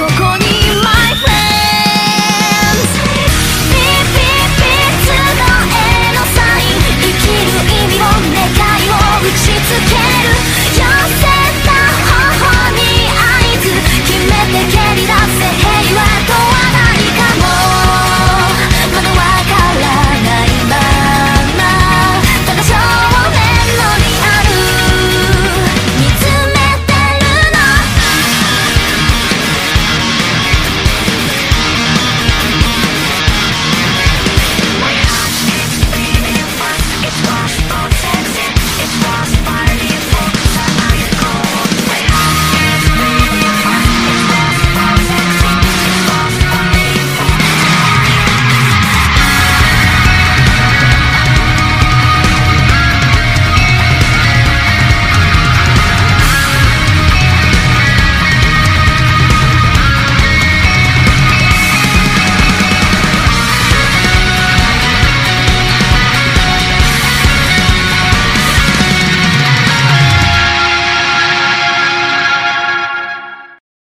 ここに